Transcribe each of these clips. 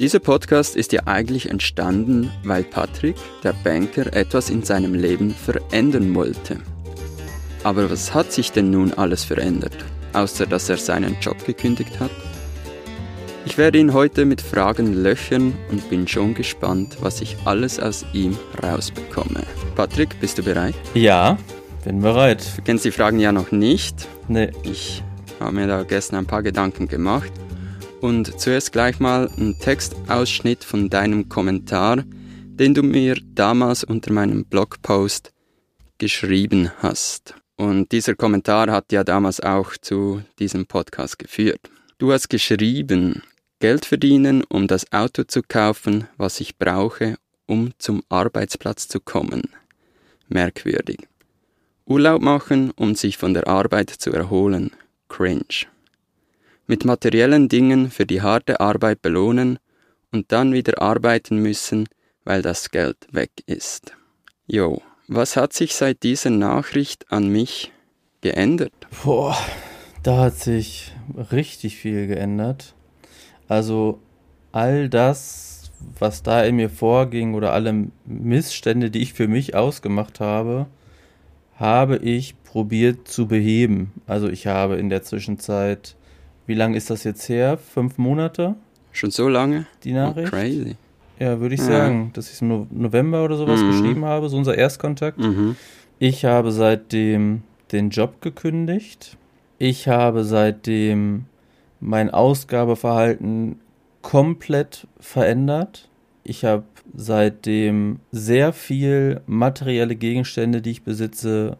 Dieser Podcast ist ja eigentlich entstanden, weil Patrick, der Banker, etwas in seinem Leben verändern wollte. Aber was hat sich denn nun alles verändert, außer dass er seinen Job gekündigt hat? Ich werde ihn heute mit Fragen löchern und bin schon gespannt, was ich alles aus ihm rausbekomme. Patrick, bist du bereit? Ja, bin bereit. Du kennst die Fragen ja noch nicht. Nee. Ich habe mir da gestern ein paar Gedanken gemacht und zuerst gleich mal ein Textausschnitt von deinem Kommentar, den du mir damals unter meinem Blogpost geschrieben hast. Und dieser Kommentar hat ja damals auch zu diesem Podcast geführt. Du hast geschrieben, Geld verdienen, um das Auto zu kaufen, was ich brauche, um zum Arbeitsplatz zu kommen. Merkwürdig. Urlaub machen, um sich von der Arbeit zu erholen. Cringe mit materiellen Dingen für die harte Arbeit belohnen und dann wieder arbeiten müssen, weil das Geld weg ist. Jo, was hat sich seit dieser Nachricht an mich geändert? Boah, da hat sich richtig viel geändert. Also all das, was da in mir vorging oder alle Missstände, die ich für mich ausgemacht habe, habe ich probiert zu beheben. Also ich habe in der Zwischenzeit wie lange ist das jetzt her? Fünf Monate? Schon so lange? Die Nachricht? Oh, crazy. Ja, würde ich ja. sagen, dass ich im November oder sowas mhm. geschrieben habe, so unser Erstkontakt. Mhm. Ich habe seitdem den Job gekündigt. Ich habe seitdem mein Ausgabeverhalten komplett verändert. Ich habe seitdem sehr viel materielle Gegenstände, die ich besitze,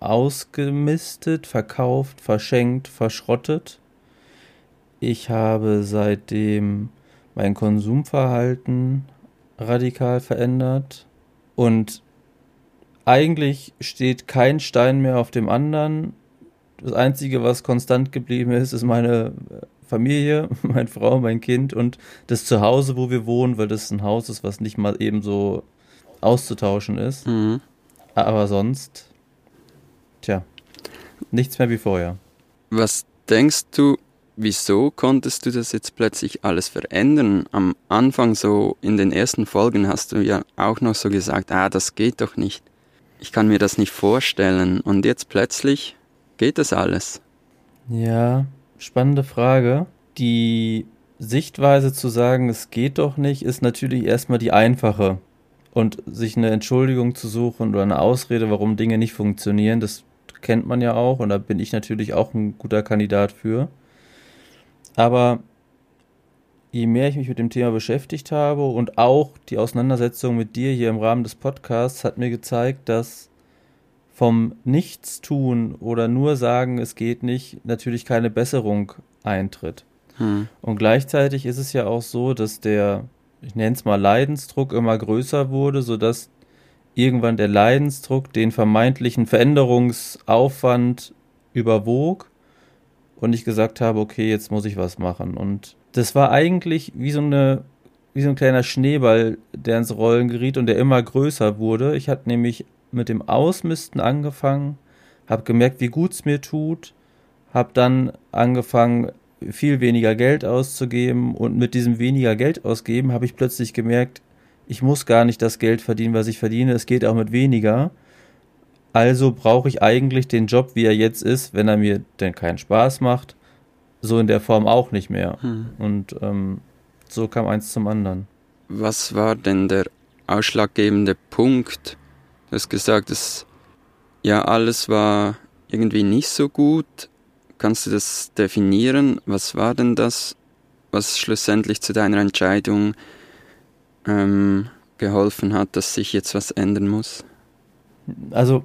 ausgemistet, verkauft, verschenkt, verschrottet. Ich habe seitdem mein Konsumverhalten radikal verändert und eigentlich steht kein Stein mehr auf dem anderen. Das Einzige, was konstant geblieben ist, ist meine Familie, meine Frau, mein Kind und das Zuhause, wo wir wohnen, weil das ein Haus ist, was nicht mal eben so auszutauschen ist. Mhm. Aber sonst, tja, nichts mehr wie vorher. Was denkst du, wieso konntest du das jetzt plötzlich alles verändern? Am Anfang so in den ersten Folgen hast du ja auch noch so gesagt, ah, das geht doch nicht. Ich kann mir das nicht vorstellen. Und jetzt plötzlich geht das alles. Ja, spannende Frage. Die Sichtweise zu sagen, es geht doch nicht, ist natürlich erstmal die einfache. Und sich eine Entschuldigung zu suchen oder eine Ausrede, warum Dinge nicht funktionieren, das kennt man ja auch. Und da bin ich natürlich auch ein guter Kandidat für. Aber je mehr ich mich mit dem Thema beschäftigt habe und auch die Auseinandersetzung mit dir hier im Rahmen des Podcasts hat mir gezeigt, dass vom Nichtstun oder nur sagen, es geht nicht, natürlich keine Besserung eintritt. Hm. Und gleichzeitig ist es ja auch so, dass der, ich nenne es mal Leidensdruck immer größer wurde, sodass irgendwann der Leidensdruck den vermeintlichen Veränderungsaufwand überwog und ich gesagt habe, okay, jetzt muss ich was machen. Und das war eigentlich wie so eine wie so ein kleiner Schneeball, der ins Rollen geriet und der immer größer wurde. Ich hatte nämlich mit dem Ausmisten angefangen, habe gemerkt, wie gut es mir tut, habe dann angefangen, viel weniger Geld auszugeben und mit diesem weniger Geld ausgeben habe ich plötzlich gemerkt, ich muss gar nicht das Geld verdienen, was ich verdiene, es geht auch mit weniger. Also brauche ich eigentlich den Job, wie er jetzt ist, wenn er mir denn keinen Spaß macht, so in der Form auch nicht mehr. Hm. Und ähm, so kam eins zum anderen. Was war denn der ausschlaggebende Punkt? Du hast gesagt, dass ja alles war irgendwie nicht so gut. Kannst du das definieren? Was war denn das, was schlussendlich zu deiner Entscheidung ähm, geholfen hat, dass sich jetzt was ändern muss? Also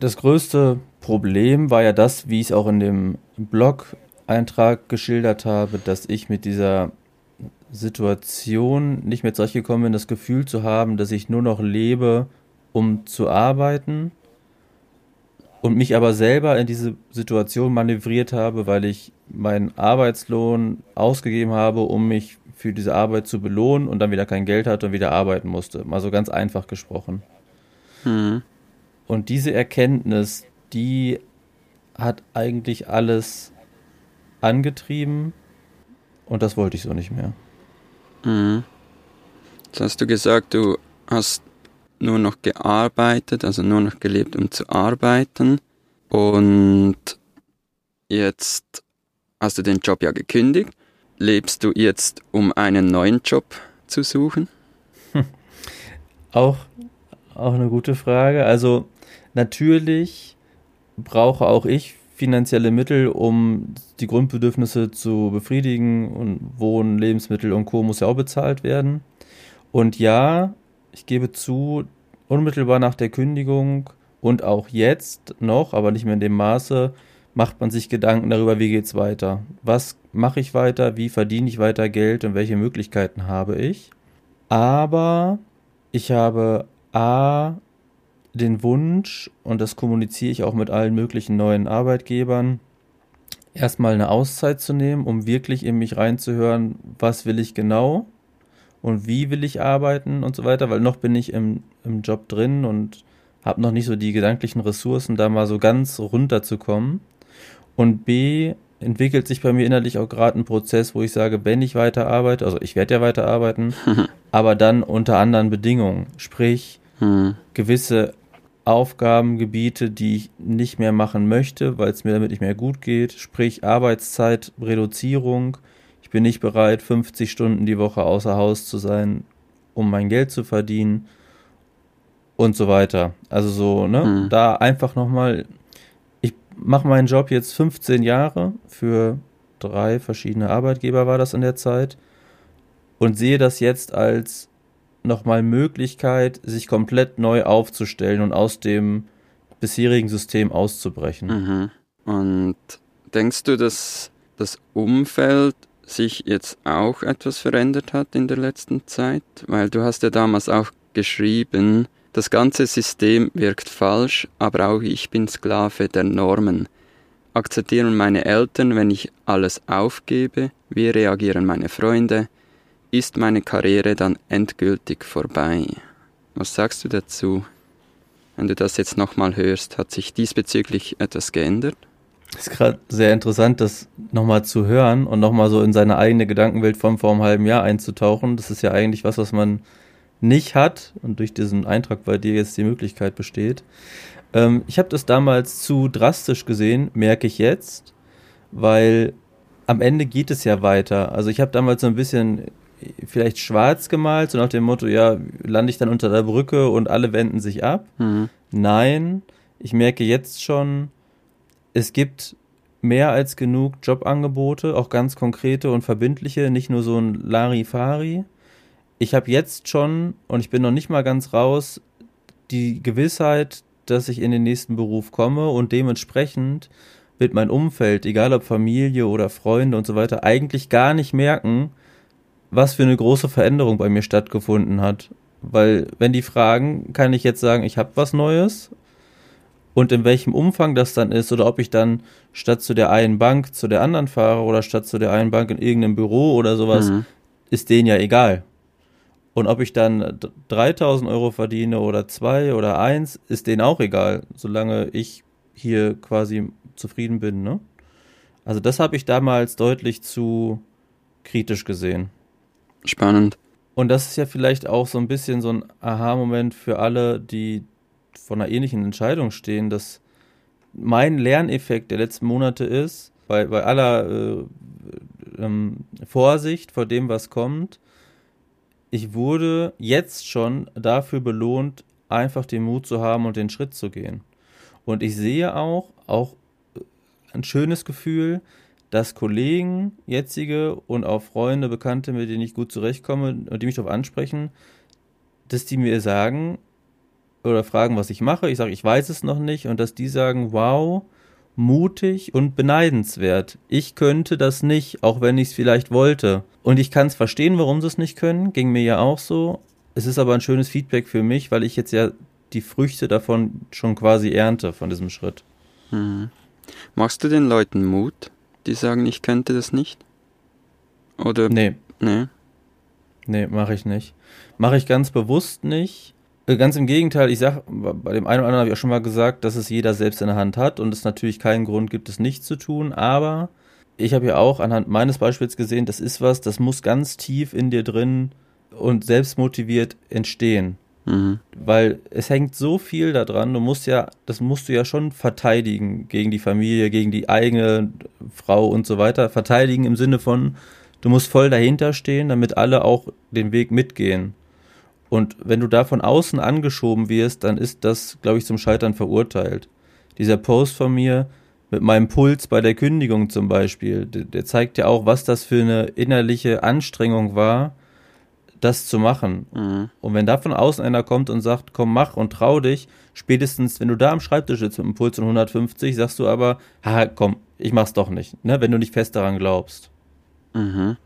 das größte Problem war ja das, wie ich es auch in dem Blog-Eintrag geschildert habe, dass ich mit dieser Situation nicht mehr zurechtgekommen bin, das Gefühl zu haben, dass ich nur noch lebe, um zu arbeiten und mich aber selber in diese Situation manövriert habe, weil ich meinen Arbeitslohn ausgegeben habe, um mich für diese Arbeit zu belohnen und dann wieder kein Geld hatte und wieder arbeiten musste. Mal so ganz einfach gesprochen. Mhm. Und diese Erkenntnis, die hat eigentlich alles angetrieben und das wollte ich so nicht mehr. Mhm. Jetzt hast du gesagt, du hast nur noch gearbeitet, also nur noch gelebt, um zu arbeiten. Und jetzt hast du den Job ja gekündigt. Lebst du jetzt, um einen neuen Job zu suchen? Auch, auch eine gute Frage. Also natürlich brauche auch ich finanzielle Mittel, um die Grundbedürfnisse zu befriedigen und Wohnen, Lebensmittel und Co. muss ja auch bezahlt werden. Und ja, ich gebe zu, unmittelbar nach der Kündigung und auch jetzt noch, aber nicht mehr in dem Maße, macht man sich Gedanken darüber, wie geht es weiter. Was mache ich weiter, wie verdiene ich weiter Geld und welche Möglichkeiten habe ich. Aber ich habe A den Wunsch, und das kommuniziere ich auch mit allen möglichen neuen Arbeitgebern, erstmal eine Auszeit zu nehmen, um wirklich in mich reinzuhören, was will ich genau und wie will ich arbeiten und so weiter, weil noch bin ich im, im Job drin und habe noch nicht so die gedanklichen Ressourcen, da mal so ganz runterzukommen. Und B entwickelt sich bei mir innerlich auch gerade ein Prozess, wo ich sage, wenn ich weiter arbeite, also ich werde ja weiter arbeiten, aber dann unter anderen Bedingungen. Sprich, hm. gewisse Aufgabengebiete, die ich nicht mehr machen möchte, weil es mir damit nicht mehr gut geht. Sprich, Arbeitszeitreduzierung, ich bin nicht bereit, 50 Stunden die Woche außer Haus zu sein, um mein Geld zu verdienen und so weiter. Also so, ne? Mhm. Da einfach nochmal, ich mache meinen Job jetzt 15 Jahre für drei verschiedene Arbeitgeber war das in der Zeit und sehe das jetzt als nochmal Möglichkeit, sich komplett neu aufzustellen und aus dem bisherigen System auszubrechen. Mhm. Und denkst du, dass das Umfeld sich jetzt auch etwas verändert hat in der letzten Zeit? Weil du hast ja damals auch geschrieben, das ganze System wirkt falsch, aber auch ich bin Sklave der Normen. Akzeptieren meine Eltern, wenn ich alles aufgebe? Wie reagieren meine Freunde? Ist meine Karriere dann endgültig vorbei? Was sagst du dazu? Wenn du das jetzt nochmal hörst, hat sich diesbezüglich etwas geändert? Es ist gerade sehr interessant, das nochmal zu hören und nochmal so in seine eigene Gedankenwelt von vor einem halben Jahr einzutauchen. Das ist ja eigentlich was, was man nicht hat und durch diesen Eintrag bei dir jetzt die Möglichkeit besteht. Ähm, ich habe das damals zu drastisch gesehen, merke ich jetzt, weil am Ende geht es ja weiter. Also ich habe damals so ein bisschen vielleicht schwarz gemalt, so nach dem Motto, ja, lande ich dann unter der Brücke und alle wenden sich ab. Mhm. Nein, ich merke jetzt schon, es gibt mehr als genug Jobangebote, auch ganz konkrete und verbindliche, nicht nur so ein Larifari. Ich habe jetzt schon, und ich bin noch nicht mal ganz raus, die Gewissheit, dass ich in den nächsten Beruf komme und dementsprechend wird mein Umfeld, egal ob Familie oder Freunde und so weiter, eigentlich gar nicht merken, was für eine große Veränderung bei mir stattgefunden hat. Weil wenn die fragen, kann ich jetzt sagen, ich habe was Neues und in welchem Umfang das dann ist oder ob ich dann statt zu der einen Bank zu der anderen fahre oder statt zu der einen Bank in irgendeinem Büro oder sowas, mhm. ist denen ja egal. Und ob ich dann 3000 Euro verdiene oder zwei oder eins, ist denen auch egal, solange ich hier quasi zufrieden bin. Ne? Also das habe ich damals deutlich zu kritisch gesehen. Spannend. Und das ist ja vielleicht auch so ein bisschen so ein Aha-Moment für alle, die vor einer ähnlichen Entscheidung stehen, dass mein Lerneffekt der letzten Monate ist, bei, bei aller äh, ähm, Vorsicht vor dem, was kommt, ich wurde jetzt schon dafür belohnt, einfach den Mut zu haben und den Schritt zu gehen. Und ich sehe auch, auch ein schönes Gefühl, dass Kollegen, jetzige und auch Freunde, Bekannte, mit denen ich gut zurechtkomme und die mich darauf ansprechen, dass die mir sagen, oder fragen, was ich mache. Ich sage, ich weiß es noch nicht. Und dass die sagen, wow, mutig und beneidenswert. Ich könnte das nicht, auch wenn ich es vielleicht wollte. Und ich kann es verstehen, warum sie es nicht können. Ging mir ja auch so. Es ist aber ein schönes Feedback für mich, weil ich jetzt ja die Früchte davon schon quasi ernte, von diesem Schritt. Mhm. Machst du den Leuten Mut, die sagen, ich könnte das nicht? Oder? Nee. Nee. Nee, mache ich nicht. Mache ich ganz bewusst nicht, äh, ganz im Gegenteil, ich sag, bei dem einen oder anderen habe ich auch schon mal gesagt, dass es jeder selbst in der Hand hat und es natürlich keinen Grund gibt, es nicht zu tun, aber ich habe ja auch anhand meines Beispiels gesehen, das ist was, das muss ganz tief in dir drin und selbstmotiviert entstehen. Mhm. Weil es hängt so viel daran, du musst ja, das musst du ja schon verteidigen gegen die Familie, gegen die eigene Frau und so weiter. Verteidigen im Sinne von, du musst voll dahinter stehen, damit alle auch den Weg mitgehen. Und wenn du da von außen angeschoben wirst, dann ist das, glaube ich, zum Scheitern verurteilt. Dieser Post von mir mit meinem Puls bei der Kündigung zum Beispiel, der, der zeigt ja auch, was das für eine innerliche Anstrengung war, das zu machen. Mhm. Und wenn da von außen einer kommt und sagt, komm, mach und trau dich, spätestens, wenn du da am Schreibtisch sitzt mit einem Puls von 150, sagst du aber, ha, komm, ich mach's doch nicht, ne, wenn du nicht fest daran glaubst. Mhm.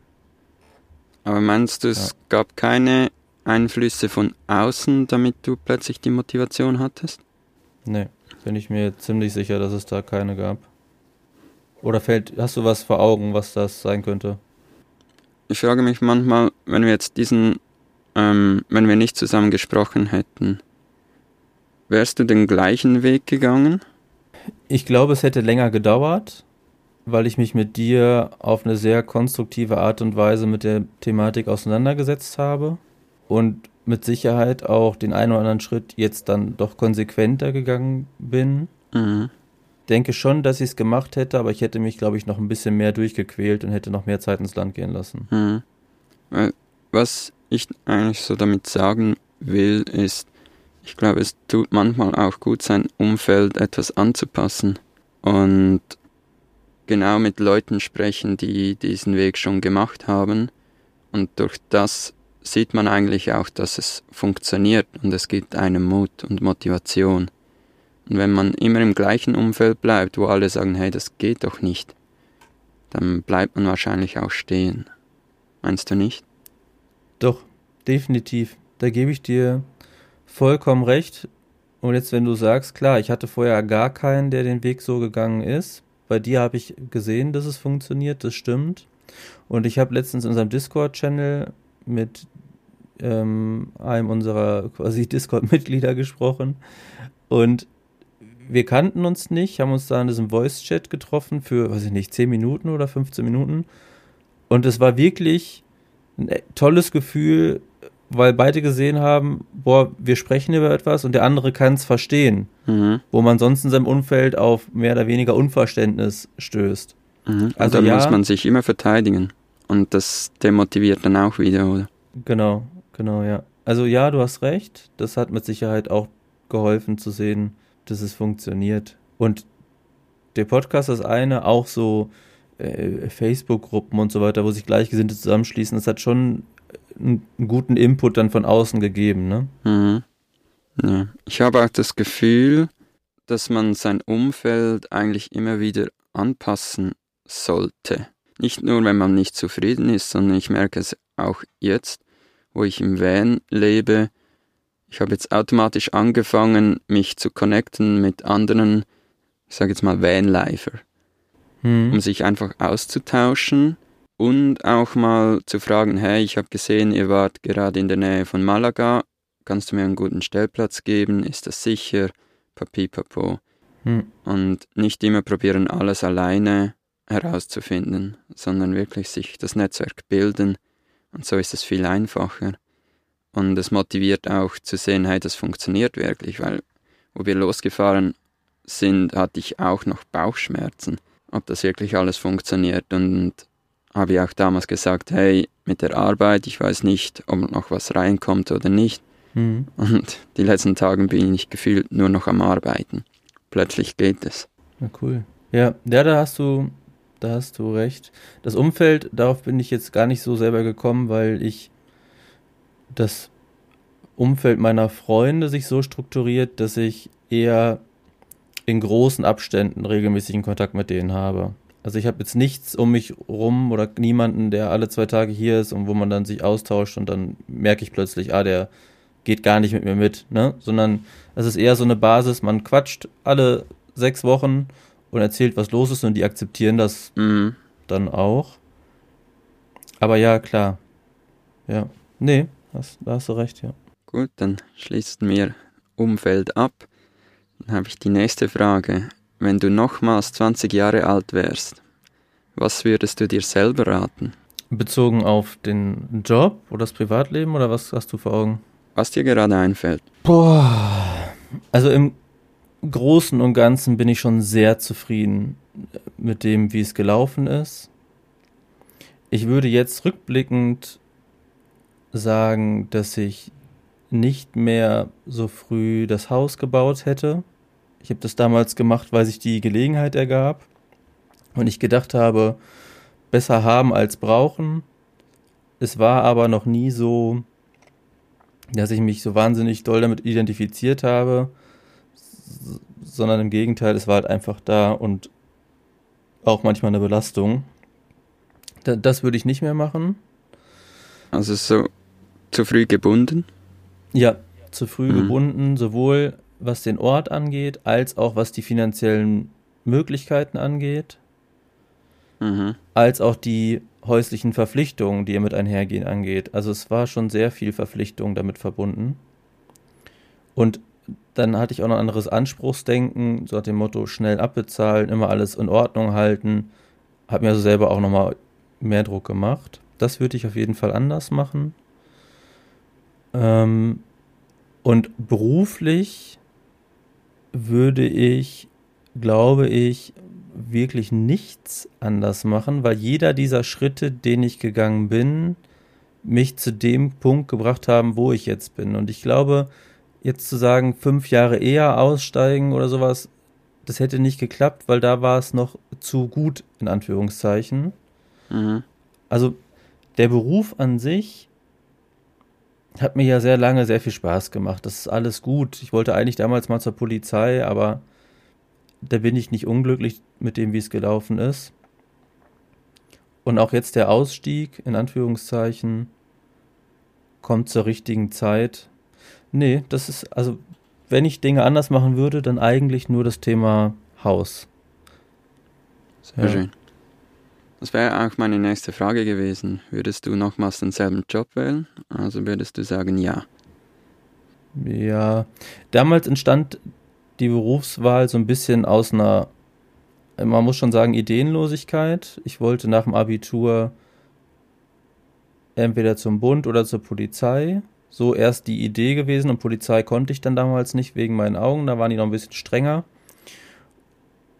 Aber meinst du, es ja. gab keine Einflüsse von außen, damit du plötzlich die Motivation hattest? Nee, bin ich mir ziemlich sicher, dass es da keine gab. Oder fällt, hast du was vor Augen, was das sein könnte? Ich frage mich manchmal, wenn wir jetzt diesen, ähm, wenn wir nicht zusammen gesprochen hätten, wärst du den gleichen Weg gegangen? Ich glaube, es hätte länger gedauert, weil ich mich mit dir auf eine sehr konstruktive Art und Weise mit der Thematik auseinandergesetzt habe und mit Sicherheit auch den einen oder anderen Schritt jetzt dann doch konsequenter gegangen bin. Mhm denke schon, dass ich es gemacht hätte, aber ich hätte mich, glaube ich, noch ein bisschen mehr durchgequält und hätte noch mehr Zeit ins Land gehen lassen. Mhm. Was ich eigentlich so damit sagen will, ist, ich glaube, es tut manchmal auch gut, sein Umfeld etwas anzupassen und genau mit Leuten sprechen, die diesen Weg schon gemacht haben. Und durch das sieht man eigentlich auch, dass es funktioniert und es gibt einem Mut und Motivation. Und wenn man immer im gleichen Umfeld bleibt, wo alle sagen, hey, das geht doch nicht, dann bleibt man wahrscheinlich auch stehen. Meinst du nicht? Doch, definitiv. Da gebe ich dir vollkommen recht. Und jetzt, wenn du sagst, klar, ich hatte vorher gar keinen, der den Weg so gegangen ist. Bei dir habe ich gesehen, dass es funktioniert, das stimmt. Und ich habe letztens in unserem Discord-Channel mit ähm, einem unserer quasi Discord-Mitglieder gesprochen. Und wir kannten uns nicht, haben uns da in diesem Voice-Chat getroffen für, weiß ich nicht, 10 Minuten oder 15 Minuten. Und es war wirklich ein e, tolles Gefühl, weil beide gesehen haben, boah, wir sprechen über etwas und der andere kann es verstehen. Mhm. Wo man sonst in seinem Umfeld auf mehr oder weniger Unverständnis stößt. Mhm. Also da ja, muss man sich immer verteidigen. Und das demotiviert dann auch wieder, oder? Genau, genau, ja. Also ja, du hast recht. Das hat mit Sicherheit auch geholfen zu sehen, dass es funktioniert. Und der Podcast ist eine, auch so äh, Facebook-Gruppen und so weiter, wo sich Gleichgesinnte zusammenschließen, das hat schon einen, einen guten Input dann von außen gegeben, ne? Mhm. Ja. Ich habe auch das Gefühl, dass man sein Umfeld eigentlich immer wieder anpassen sollte. Nicht nur, wenn man nicht zufrieden ist, sondern ich merke es auch jetzt, wo ich im Van lebe, ich habe jetzt automatisch angefangen, mich zu connecten mit anderen, ich sage jetzt mal Vanlifer, hm. um sich einfach auszutauschen und auch mal zu fragen, hey, ich habe gesehen, ihr wart gerade in der Nähe von Malaga, kannst du mir einen guten Stellplatz geben, ist das sicher, papi, papo. Hm. Und nicht immer probieren, alles alleine herauszufinden, sondern wirklich sich das Netzwerk bilden und so ist es viel einfacher. Und es motiviert auch zu sehen, hey, das funktioniert wirklich, weil wo wir losgefahren sind, hatte ich auch noch Bauchschmerzen, ob das wirklich alles funktioniert. Und habe ich auch damals gesagt, hey, mit der Arbeit, ich weiß nicht, ob noch was reinkommt oder nicht. Mhm. Und die letzten Tage bin ich gefühlt nur noch am Arbeiten. Plötzlich geht es. Ja, cool. Ja, ja, da hast du, da hast du recht. Das Umfeld, darauf bin ich jetzt gar nicht so selber gekommen, weil ich das Umfeld meiner Freunde sich so strukturiert, dass ich eher in großen Abständen regelmäßigen Kontakt mit denen habe. Also ich habe jetzt nichts um mich rum oder niemanden, der alle zwei Tage hier ist und wo man dann sich austauscht und dann merke ich plötzlich, ah, der geht gar nicht mit mir mit, ne? Sondern es ist eher so eine Basis, man quatscht alle sechs Wochen und erzählt, was los ist und die akzeptieren das mhm. dann auch. Aber ja, klar. Ja. Nee, Hast, da hast du recht, ja. Gut, dann schließen wir Umfeld ab. Dann habe ich die nächste Frage. Wenn du nochmals 20 Jahre alt wärst, Was würdest du dir selber raten? Bezogen auf den Job oder das Privatleben oder was hast du vor Augen? Was dir gerade einfällt. Boah. Also im Großen und Ganzen bin ich schon sehr zufrieden mit dem, wie es gelaufen ist. Ich würde jetzt rückblickend sagen, dass ich nicht mehr so früh das Haus gebaut hätte. Ich habe das damals gemacht, weil sich die Gelegenheit ergab und ich gedacht habe, besser haben als brauchen. Es war aber noch nie so, dass ich mich so wahnsinnig doll damit identifiziert habe, sondern im Gegenteil, es war halt einfach da und auch manchmal eine Belastung. Das würde ich nicht mehr machen. Also so zu früh gebunden? Ja, zu früh mhm. gebunden, sowohl was den Ort angeht, als auch was die finanziellen Möglichkeiten angeht, mhm. als auch die häuslichen Verpflichtungen, die ihr mit einhergehen, angeht. Also es war schon sehr viel Verpflichtung damit verbunden. Und dann hatte ich auch noch ein anderes Anspruchsdenken, so nach dem Motto schnell abbezahlen, immer alles in Ordnung halten. Hat mir also selber auch nochmal mehr Druck gemacht. Das würde ich auf jeden Fall anders machen. Ähm, und beruflich würde ich, glaube ich, wirklich nichts anders machen, weil jeder dieser Schritte, den ich gegangen bin, mich zu dem Punkt gebracht haben, wo ich jetzt bin. Und ich glaube, jetzt zu sagen, fünf Jahre eher aussteigen oder sowas, das hätte nicht geklappt, weil da war es noch zu gut, in Anführungszeichen. Mhm. Also der Beruf an sich hat mir ja sehr lange sehr viel Spaß gemacht. Das ist alles gut. Ich wollte eigentlich damals mal zur Polizei, aber da bin ich nicht unglücklich mit dem, wie es gelaufen ist. Und auch jetzt der Ausstieg, in Anführungszeichen, kommt zur richtigen Zeit. Nee, das ist, also, wenn ich Dinge anders machen würde, dann eigentlich nur das Thema Haus. Sehr ja. schön. Das wäre auch meine nächste Frage gewesen. Würdest du nochmals denselben Job wählen? Also würdest du sagen, ja. Ja, damals entstand die Berufswahl so ein bisschen aus einer, man muss schon sagen, Ideenlosigkeit. Ich wollte nach dem Abitur entweder zum Bund oder zur Polizei. So erst die Idee gewesen und Polizei konnte ich dann damals nicht wegen meinen Augen, da waren die noch ein bisschen strenger.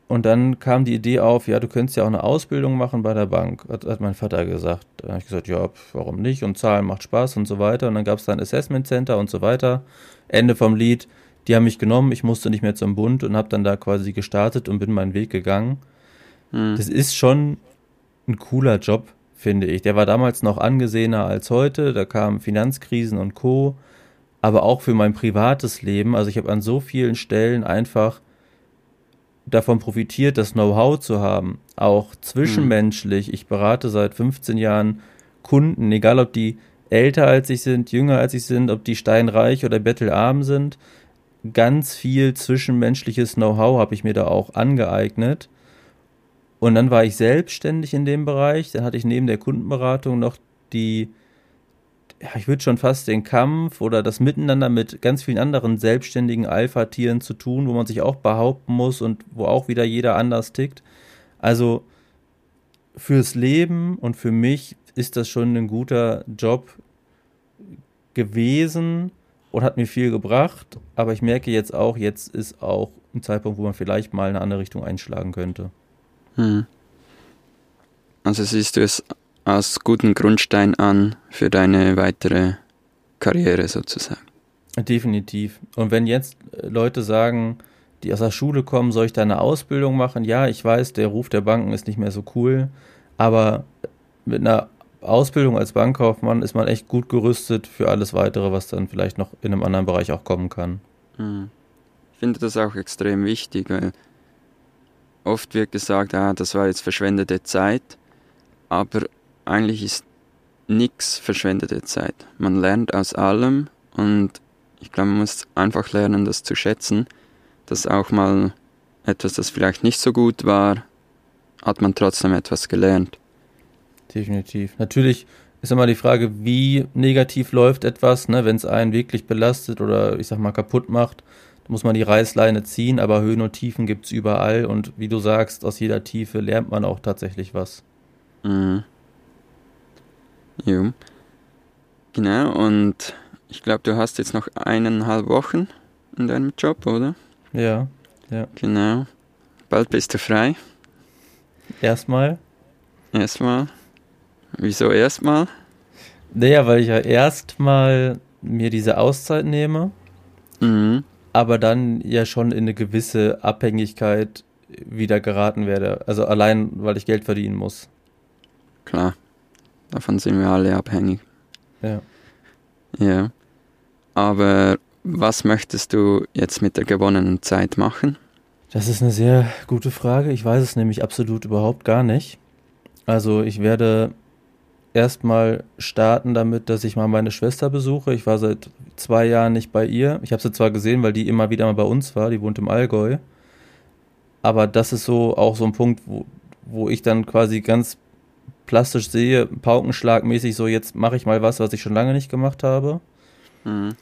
Und dann kam die Idee auf, ja, du könntest ja auch eine Ausbildung machen bei der Bank, hat, hat mein Vater gesagt. Da habe ich gesagt, ja, warum nicht? Und Zahlen macht Spaß und so weiter. Und dann gab es da ein Assessment Center und so weiter. Ende vom Lied. Die haben mich genommen, ich musste nicht mehr zum Bund und habe dann da quasi gestartet und bin meinen Weg gegangen. Hm. Das ist schon ein cooler Job, finde ich. Der war damals noch angesehener als heute. Da kamen Finanzkrisen und Co. Aber auch für mein privates Leben. Also ich habe an so vielen Stellen einfach davon profitiert, das Know-how zu haben, auch zwischenmenschlich. Ich berate seit 15 Jahren Kunden, egal ob die älter als ich sind, jünger als ich sind, ob die steinreich oder bettelarm sind. Ganz viel zwischenmenschliches Know-how habe ich mir da auch angeeignet. Und dann war ich selbstständig in dem Bereich. Dann hatte ich neben der Kundenberatung noch die ich würde schon fast den Kampf oder das Miteinander mit ganz vielen anderen selbstständigen Alpha-Tieren zu tun, wo man sich auch behaupten muss und wo auch wieder jeder anders tickt. Also fürs Leben und für mich ist das schon ein guter Job gewesen und hat mir viel gebracht. Aber ich merke jetzt auch, jetzt ist auch ein Zeitpunkt, wo man vielleicht mal eine andere Richtung einschlagen könnte. Hm. Also siehst du es als guten Grundstein an für deine weitere Karriere sozusagen. Definitiv. Und wenn jetzt äh, Leute sagen, die aus der Schule kommen, soll ich da eine Ausbildung machen? Ja, ich weiß, der Ruf der Banken ist nicht mehr so cool, aber mit einer Ausbildung als Bankkaufmann ist man echt gut gerüstet für alles weitere, was dann vielleicht noch in einem anderen Bereich auch kommen kann. Hm. Ich finde das auch extrem wichtig, weil oft wird gesagt, ah, das war jetzt verschwendete Zeit, aber eigentlich ist nichts verschwendete Zeit. Man lernt aus allem und ich glaube, man muss einfach lernen, das zu schätzen, dass auch mal etwas, das vielleicht nicht so gut war, hat man trotzdem etwas gelernt. Definitiv. Natürlich ist immer die Frage, wie negativ läuft etwas, ne? wenn es einen wirklich belastet oder ich sag mal kaputt macht, muss man die Reißleine ziehen, aber Höhen und Tiefen gibt es überall und wie du sagst, aus jeder Tiefe lernt man auch tatsächlich was. Mhm. Jo. Genau, und ich glaube, du hast jetzt noch eineinhalb Wochen in deinem Job, oder? Ja, ja. Genau. Bald bist du frei. Erstmal. Erstmal. Wieso erstmal? Naja, weil ich ja erstmal mir diese Auszeit nehme, Mhm. aber dann ja schon in eine gewisse Abhängigkeit wieder geraten werde. Also allein, weil ich Geld verdienen muss. Klar. Davon sind wir alle abhängig. Ja. Ja. Aber was möchtest du jetzt mit der gewonnenen Zeit machen? Das ist eine sehr gute Frage. Ich weiß es nämlich absolut überhaupt gar nicht. Also ich werde erstmal starten damit, dass ich mal meine Schwester besuche. Ich war seit zwei Jahren nicht bei ihr. Ich habe sie zwar gesehen, weil die immer wieder mal bei uns war. Die wohnt im Allgäu. Aber das ist so auch so ein Punkt, wo, wo ich dann quasi ganz plastisch sehe, paukenschlagmäßig so, jetzt mache ich mal was, was ich schon lange nicht gemacht habe. Mhm.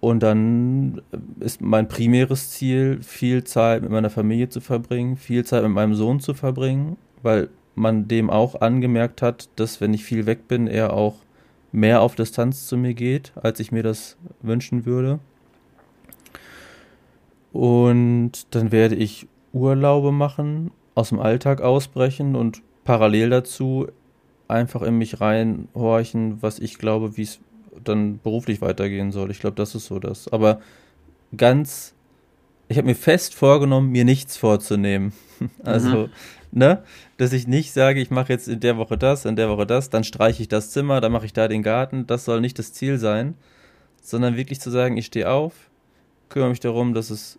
Und dann ist mein primäres Ziel, viel Zeit mit meiner Familie zu verbringen, viel Zeit mit meinem Sohn zu verbringen, weil man dem auch angemerkt hat, dass wenn ich viel weg bin, er auch mehr auf Distanz zu mir geht, als ich mir das wünschen würde. Und dann werde ich Urlaube machen, aus dem Alltag ausbrechen und parallel dazu einfach in mich reinhorchen, was ich glaube, wie es dann beruflich weitergehen soll. Ich glaube, das ist so das. Aber ganz, ich habe mir fest vorgenommen, mir nichts vorzunehmen. Also, Mhm. ne, dass ich nicht sage, ich mache jetzt in der Woche das, in der Woche das, dann streiche ich das Zimmer, dann mache ich da den Garten. Das soll nicht das Ziel sein, sondern wirklich zu sagen, ich stehe auf, kümmere mich darum, dass es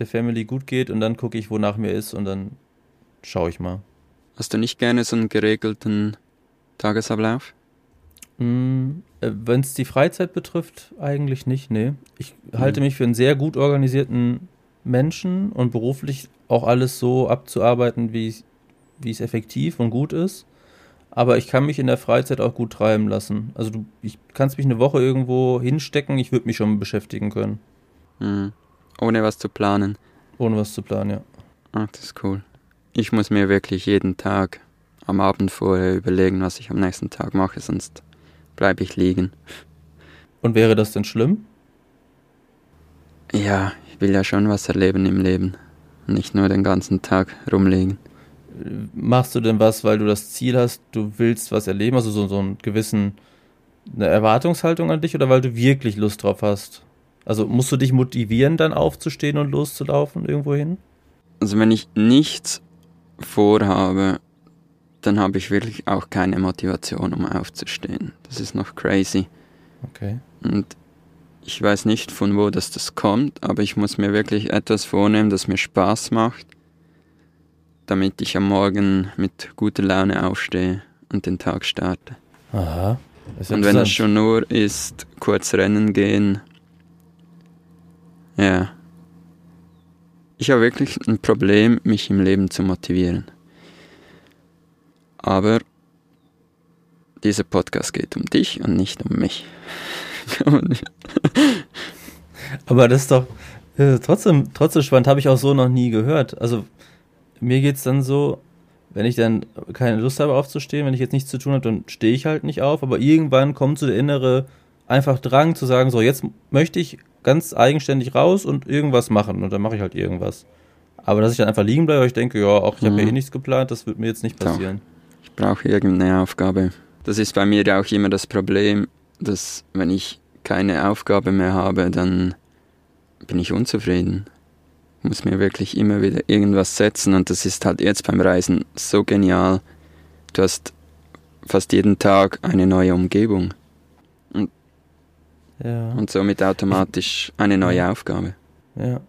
der Family gut geht und dann gucke ich, wonach mir ist und dann schaue ich mal. Hast du nicht gerne so einen geregelten Tagesablauf? Wenn es die Freizeit betrifft, eigentlich nicht, nee. Ich halte Mhm. mich für einen sehr gut organisierten Menschen und beruflich auch alles so abzuarbeiten, wie es- wie es effektiv und gut ist. Aber ich kann mich in der Freizeit auch gut treiben lassen. Also du, ich kannst mich eine Woche irgendwo hinstecken, ich würde mich schon beschäftigen können, Mhm. Ohne was zu planen. ohne was zu planen, ja. Ach, das ist cool. Ich muss mir wirklich jeden Tag am Abend vorher überlegen, was ich am nächsten Tag mache, sonst bleibe ich liegen. Und wäre das denn schlimm? Ja, ich will ja schon was erleben im Leben. Nicht nur den ganzen Tag rumliegen. Machst du denn was, weil du das Ziel hast, du willst was erleben, also so, so einen gewissen, eine Erwartungshaltung an dich oder weil du wirklich Lust drauf hast? Also musst du dich motivieren, dann aufzustehen und loszulaufen irgendwo hin? Also wenn ich nichts vorhabe, dann habe ich wirklich auch keine Motivation, um aufzustehen. Das ist noch crazy. Okay. Und ich weiß nicht, von wo das, das kommt, aber ich muss mir wirklich etwas vornehmen, das mir Spaß macht, damit ich am Morgen mit guter Laune aufstehe und den Tag starte. Aha. Und wenn das schon nur ist, kurz rennen gehen, ja. Ich habe wirklich ein Problem, mich im Leben zu motivieren. Aber dieser Podcast geht um dich und nicht um mich. Aber das ist doch trotzdem, trotzdem spannend, habe ich auch so noch nie gehört. Also mir geht's dann so, wenn ich dann keine Lust habe aufzustehen, wenn ich jetzt nichts zu tun habe, dann stehe ich halt nicht auf. Aber irgendwann kommt so der innere einfach Drang zu sagen, so jetzt möchte ich ganz eigenständig raus und irgendwas machen. Und dann mache ich halt irgendwas. Aber dass ich dann einfach liegen bleibe, weil ich denke, ja, auch ich habe Mhm. ja eh nichts geplant, das wird mir jetzt nicht passieren. Ich brauche irgendeine Aufgabe. Das ist bei mir ja auch immer das Problem, dass wenn ich keine Aufgabe mehr habe, dann bin ich unzufrieden. Ich muss mir wirklich immer wieder irgendwas setzen und das ist halt jetzt beim Reisen so genial. Du hast fast jeden Tag eine neue Umgebung Ja. und somit automatisch eine neue Aufgabe. Ja.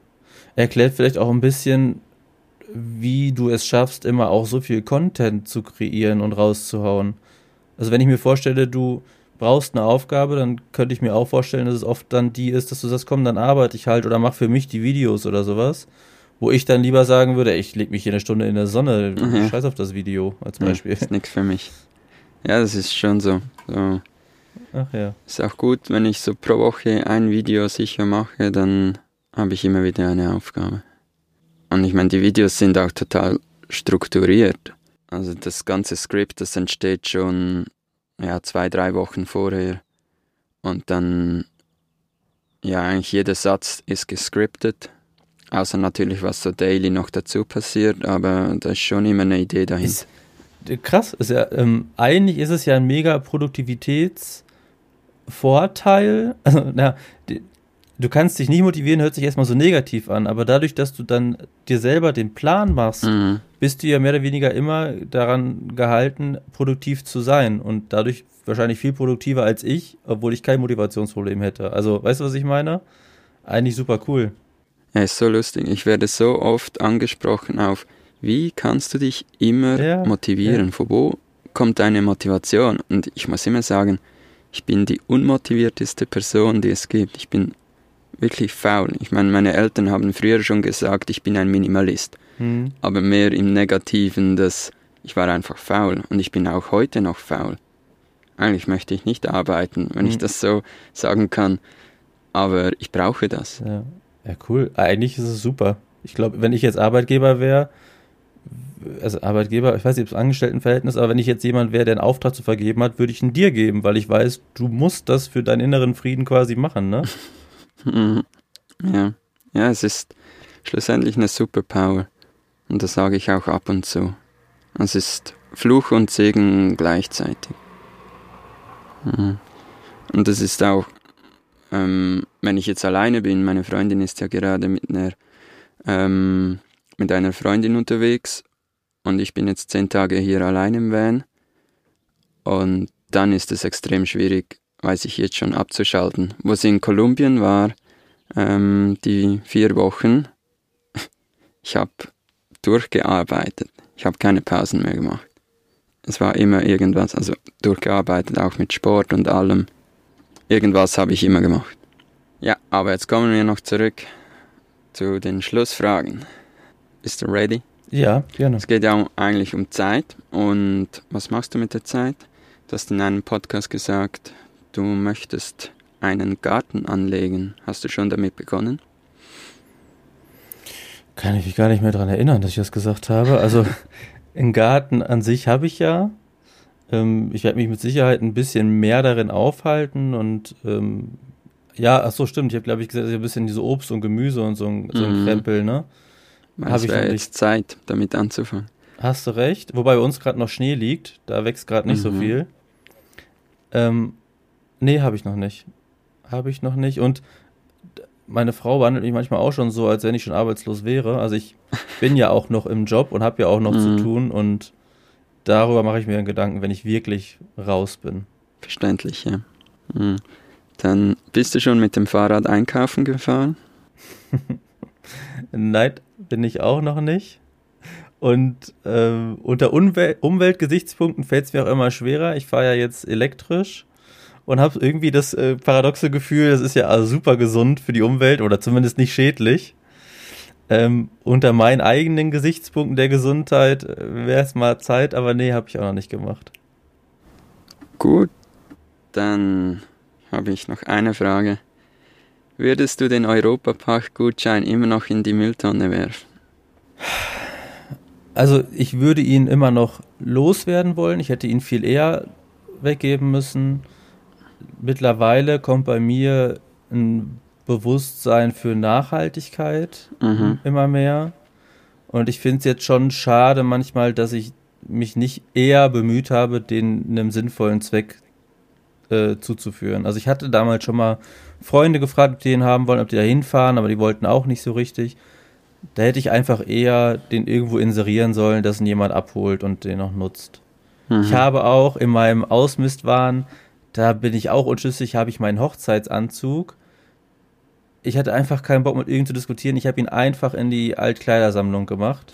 Erklärt vielleicht auch ein bisschen, wie du es schaffst, immer auch so viel Content zu kreieren und rauszuhauen. Also wenn ich mir vorstelle, du brauchst eine Aufgabe, dann könnte ich mir auch vorstellen, dass es oft dann die ist, dass du sagst, komm, dann arbeite ich halt oder mach für mich die Videos oder sowas. Wo ich dann lieber sagen würde, ich leg mich hier eine Stunde in der Sonne, Mhm. scheiß auf das Video als Ja, Beispiel. ist nichts für mich. Ja, das ist schon so. so. Ach ja. Ist auch gut, wenn ich so pro Woche ein Video sicher mache, dann habe ich immer wieder eine Aufgabe. Und ich meine, die Videos sind auch total strukturiert. Also das ganze Skript, das entsteht schon ja, zwei, drei Wochen vorher. Und dann, ja, eigentlich jeder Satz ist gescriptet. Außer natürlich, was so daily noch dazu passiert, aber da ist schon immer eine Idee dahinter. Ist, krass, ist ja, ähm, eigentlich ist es ja ein mega Produktivitätsvorteil. Also, na, du kannst dich nicht motivieren, hört sich erstmal so negativ an, aber dadurch, dass du dann dir selber den Plan machst, mhm. bist du ja mehr oder weniger immer daran gehalten, produktiv zu sein und dadurch wahrscheinlich viel produktiver als ich, obwohl ich kein Motivationsproblem hätte. Also, weißt du, was ich meine? Eigentlich super cool. Ja, ist so lustig. Ich werde so oft angesprochen auf, wie kannst du dich immer ja, motivieren? Ja. Von wo kommt deine Motivation? Und ich muss immer sagen, ich bin die unmotivierteste Person, die es gibt. Ich bin wirklich faul. Ich meine, meine Eltern haben früher schon gesagt, ich bin ein Minimalist. Mhm. Aber mehr im Negativen, dass ich war einfach faul. Und ich bin auch heute noch faul. Eigentlich möchte ich nicht arbeiten, wenn mhm. ich das so sagen kann. Aber ich brauche das. Ja. ja, cool. Eigentlich ist es super. Ich glaube, wenn ich jetzt Arbeitgeber wäre, also Arbeitgeber, ich weiß nicht, ob es Angestelltenverhältnis, aber wenn ich jetzt jemand wäre, der einen Auftrag zu vergeben hat, würde ich ihn dir geben, weil ich weiß, du musst das für deinen inneren Frieden quasi machen, ne? Mhm. Ja. ja, es ist schlussendlich eine Superpower. Und das sage ich auch ab und zu. Es ist Fluch und Segen gleichzeitig. Mhm. Und das ist auch, ähm, wenn ich jetzt alleine bin, meine Freundin ist ja gerade mit einer, ähm, mit einer Freundin unterwegs und ich bin jetzt zehn Tage hier allein im Van. Und dann ist es extrem schwierig, weiß ich jetzt schon, abzuschalten. Wo sie in Kolumbien war, ähm, die vier Wochen, ich habe durchgearbeitet. Ich habe keine Pausen mehr gemacht. Es war immer irgendwas, also durchgearbeitet, auch mit Sport und allem. Irgendwas habe ich immer gemacht. Ja, aber jetzt kommen wir noch zurück zu den Schlussfragen. Bist du ready? Ja, gerne. Es geht ja eigentlich um Zeit. Und was machst du mit der Zeit? Du hast in einem Podcast gesagt, du möchtest einen Garten anlegen. Hast du schon damit begonnen? Kann ich mich gar nicht mehr daran erinnern, dass ich das gesagt habe. Also einen Garten an sich habe ich ja. Ähm, ich werde mich mit Sicherheit ein bisschen mehr darin aufhalten und ähm, ja, ach so, stimmt. Ich habe, glaube ich, gesagt, ein bisschen diese Obst und Gemüse und so ein, so ein mhm. Krempel, ne? Es wäre jetzt Zeit, damit anzufangen. Hast du recht. Wobei bei uns gerade noch Schnee liegt. Da wächst gerade nicht mhm. so viel. Ähm, nee, habe ich noch nicht. Habe ich noch nicht. Und meine Frau behandelt mich manchmal auch schon so, als wenn ich schon arbeitslos wäre. Also ich bin ja auch noch im Job und habe ja auch noch mhm. zu tun. Und darüber mache ich mir Gedanken, wenn ich wirklich raus bin. Verständlich, ja. Mhm. Dann bist du schon mit dem Fahrrad einkaufen gefahren? Nein, bin ich auch noch nicht. Und äh, unter Umwel Umweltgesichtspunkten fällt es mir auch immer schwerer. Ich fahre ja jetzt elektrisch und habe irgendwie das äh, paradoxe Gefühl, das ist ja also super gesund für die Umwelt oder zumindest nicht schädlich. Ähm, unter meinen eigenen Gesichtspunkten der Gesundheit äh, wäre es mal Zeit, aber nee, habe ich auch noch nicht gemacht. Gut, dann habe ich noch eine Frage. Würdest du den Europapark-Gutschein immer noch in die Mülltonne werfen? Also ich würde ihn immer noch loswerden wollen. Ich hätte ihn viel eher weggeben müssen. Mittlerweile kommt bei mir ein Bewusstsein für Nachhaltigkeit mhm. immer mehr. Und ich finde es jetzt schon schade manchmal, dass ich mich nicht eher bemüht habe, den einem sinnvollen Zweck äh, zuzuführen. Also ich hatte damals schon mal Freunde gefragt, ob die den haben wollen, ob die da hinfahren, aber die wollten auch nicht so richtig. Da hätte ich einfach eher den irgendwo inserieren sollen, dass ihn jemand abholt und den noch nutzt. Mhm. Ich habe auch in meinem Ausmistwahn, da bin ich auch unschlüssig, habe ich meinen Hochzeitsanzug. Ich hatte einfach keinen Bock mit irgend zu diskutieren. Ich habe ihn einfach in die Altkleidersammlung gemacht.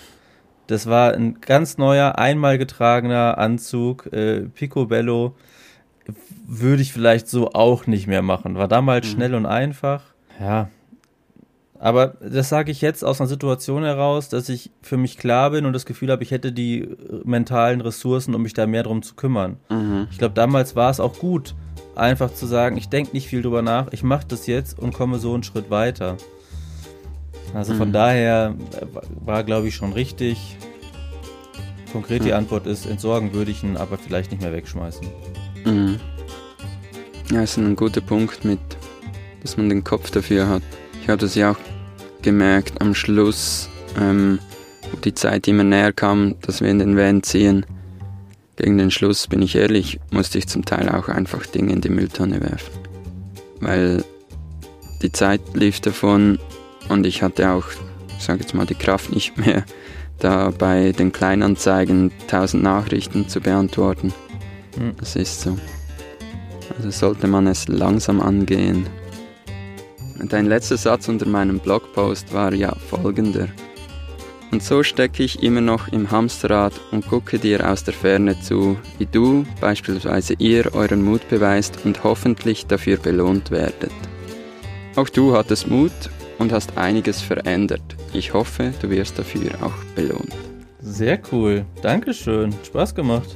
Das war ein ganz neuer, einmal getragener Anzug, äh, Picobello würde ich vielleicht so auch nicht mehr machen. War damals mhm. schnell und einfach. Ja. Aber das sage ich jetzt aus einer Situation heraus, dass ich für mich klar bin und das Gefühl habe, ich hätte die äh, mentalen Ressourcen, um mich da mehr drum zu kümmern. Mhm. Ich glaube, damals war es auch gut, einfach zu sagen, ich denke nicht viel drüber nach, ich mache das jetzt und komme so einen Schritt weiter. Also von mhm. daher äh, war, glaube ich, schon richtig. Konkret die Antwort ist, entsorgen würde ich ihn, aber vielleicht nicht mehr wegschmeißen. Mhm. Ja, ist ein guter Punkt mit, dass man den Kopf dafür hat. Ich habe das ja auch gemerkt am Schluss, ähm, wo die Zeit immer näher kam, dass wir in den Van ziehen. Gegen den Schluss, bin ich ehrlich, musste ich zum Teil auch einfach Dinge in die Mülltonne werfen. Weil die Zeit lief davon und ich hatte auch, ich sage jetzt mal, die Kraft nicht mehr, da bei den Kleinanzeigen tausend Nachrichten zu beantworten. Das ist so. Also sollte man es langsam angehen. Dein letzter Satz unter meinem Blogpost war ja folgender. Und so stecke ich immer noch im Hamsterrad und gucke dir aus der Ferne zu, wie du, beispielsweise ihr, euren Mut beweist und hoffentlich dafür belohnt werdet. Auch du hattest Mut und hast einiges verändert. Ich hoffe, du wirst dafür auch belohnt. Sehr cool. Dankeschön. Spaß gemacht.